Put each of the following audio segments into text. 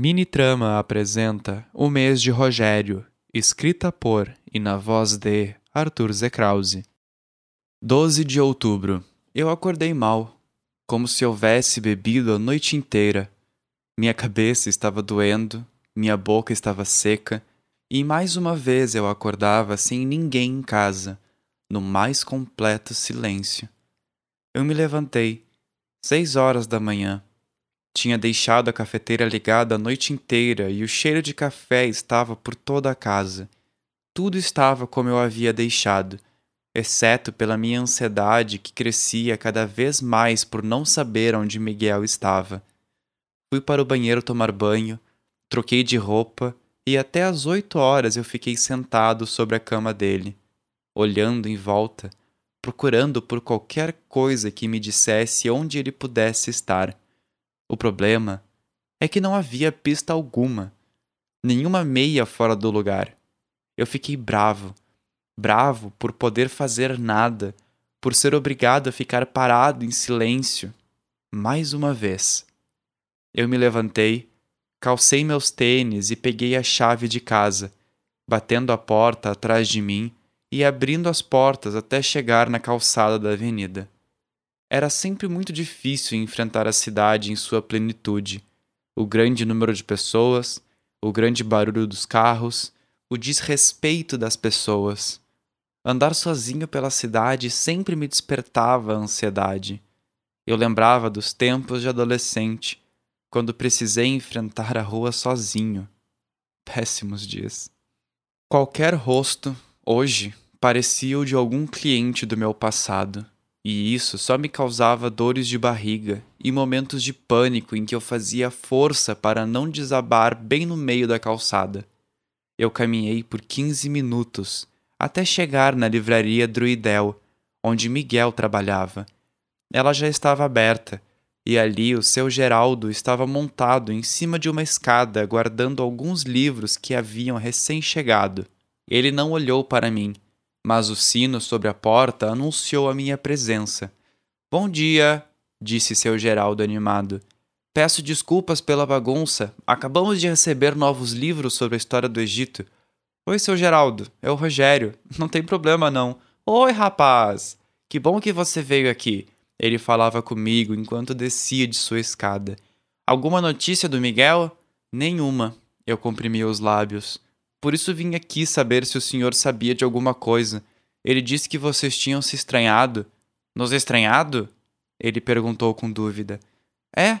Mini Trama apresenta O Mês de Rogério, escrita por e na voz de Arthur Zekrause. 12 de outubro. Eu acordei mal, como se houvesse bebido a noite inteira. Minha cabeça estava doendo, minha boca estava seca, e mais uma vez eu acordava sem ninguém em casa, no mais completo silêncio. Eu me levantei, seis horas da manhã tinha deixado a cafeteira ligada a noite inteira e o cheiro de café estava por toda a casa. Tudo estava como eu havia deixado, exceto pela minha ansiedade que crescia cada vez mais por não saber onde Miguel estava. Fui para o banheiro tomar banho, troquei de roupa e até às oito horas eu fiquei sentado sobre a cama dele, olhando em volta, procurando por qualquer coisa que me dissesse onde ele pudesse estar. O problema é que não havia pista alguma, nenhuma meia fora do lugar. Eu fiquei bravo, bravo por poder fazer nada, por ser obrigado a ficar parado em silêncio. Mais uma vez. Eu me levantei, calcei meus tênis e peguei a chave de casa, batendo a porta atrás de mim e abrindo as portas até chegar na calçada da avenida. Era sempre muito difícil enfrentar a cidade em sua plenitude. O grande número de pessoas, o grande barulho dos carros, o desrespeito das pessoas. Andar sozinho pela cidade sempre me despertava ansiedade. Eu lembrava dos tempos de adolescente, quando precisei enfrentar a rua sozinho. Péssimos dias. Qualquer rosto, hoje, parecia o de algum cliente do meu passado e isso só me causava dores de barriga e momentos de pânico em que eu fazia força para não desabar bem no meio da calçada. Eu caminhei por 15 minutos até chegar na livraria Druidel, onde Miguel trabalhava. Ela já estava aberta, e ali o seu Geraldo estava montado em cima de uma escada guardando alguns livros que haviam recém-chegado. Ele não olhou para mim mas o sino sobre a porta anunciou a minha presença. Bom dia, disse seu Geraldo animado. Peço desculpas pela bagunça. Acabamos de receber novos livros sobre a história do Egito. Oi, seu Geraldo, é o Rogério. Não tem problema, não. Oi, rapaz. Que bom que você veio aqui. Ele falava comigo enquanto descia de sua escada. Alguma notícia do Miguel? Nenhuma. Eu comprimi os lábios. Por isso vim aqui saber se o senhor sabia de alguma coisa. Ele disse que vocês tinham se estranhado. Nos estranhado? Ele perguntou com dúvida. É,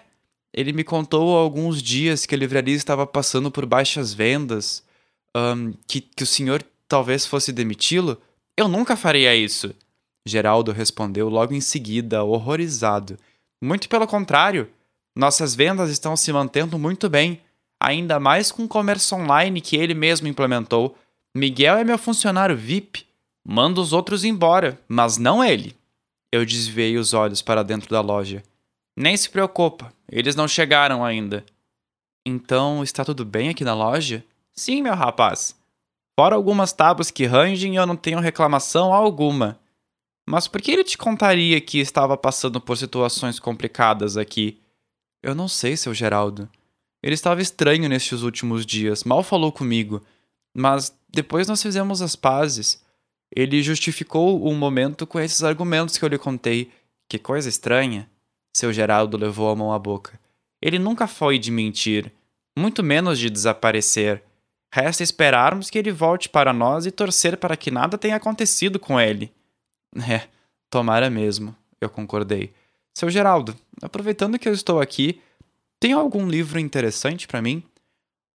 ele me contou há alguns dias que a livraria estava passando por baixas vendas, um, que, que o senhor talvez fosse demiti-lo. Eu nunca faria isso. Geraldo respondeu logo em seguida, horrorizado. Muito pelo contrário. Nossas vendas estão se mantendo muito bem ainda mais com o comércio online que ele mesmo implementou. Miguel é meu funcionário VIP. Manda os outros embora, mas não ele. Eu desviei os olhos para dentro da loja. Nem se preocupa, eles não chegaram ainda. Então, está tudo bem aqui na loja? Sim, meu rapaz. Fora algumas tábuas que rangem, eu não tenho reclamação alguma. Mas por que ele te contaria que estava passando por situações complicadas aqui? Eu não sei, seu Geraldo. Ele estava estranho nestes últimos dias, mal falou comigo, mas depois nós fizemos as pazes. Ele justificou o um momento com esses argumentos que eu lhe contei. Que coisa estranha. Seu Geraldo levou a mão à boca. Ele nunca foi de mentir, muito menos de desaparecer. Resta esperarmos que ele volte para nós e torcer para que nada tenha acontecido com ele. É, tomara mesmo, eu concordei. Seu Geraldo, aproveitando que eu estou aqui, tem algum livro interessante para mim?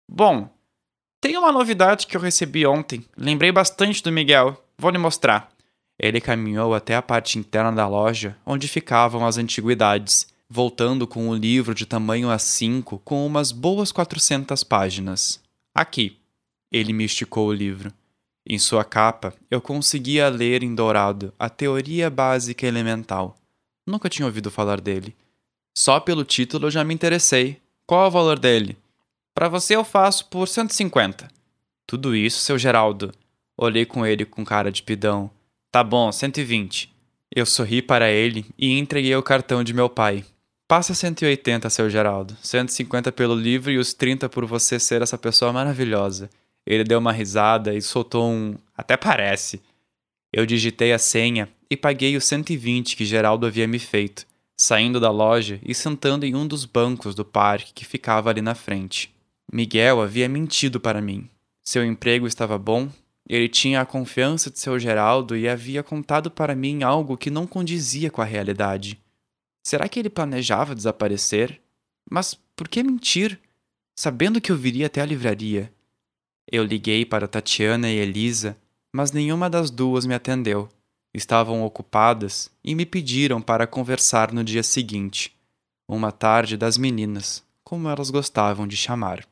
Bom, tem uma novidade que eu recebi ontem. Lembrei bastante do Miguel. Vou lhe mostrar. Ele caminhou até a parte interna da loja, onde ficavam as antiguidades, voltando com o livro de tamanho A5 com umas boas 400 páginas. Aqui. Ele me esticou o livro. Em sua capa, eu conseguia ler em dourado a Teoria Básica Elemental. Nunca tinha ouvido falar dele. Só pelo título eu já me interessei. Qual é o valor dele? Para você eu faço por 150. Tudo isso, seu Geraldo. Olhei com ele com cara de pidão. Tá bom, 120. Eu sorri para ele e entreguei o cartão de meu pai. Passa 180, seu Geraldo. 150 pelo livro e os 30 por você ser essa pessoa maravilhosa. Ele deu uma risada e soltou um. Até parece. Eu digitei a senha e paguei os 120 que Geraldo havia me feito, saindo da loja e sentando em um dos bancos do parque que ficava ali na frente. Miguel havia mentido para mim. Seu emprego estava bom, ele tinha a confiança de seu Geraldo e havia contado para mim algo que não condizia com a realidade. Será que ele planejava desaparecer? Mas por que mentir, sabendo que eu viria até a livraria? Eu liguei para Tatiana e Elisa, mas nenhuma das duas me atendeu. Estavam ocupadas e me pediram para conversar no dia seguinte, uma tarde das meninas, como elas gostavam de chamar.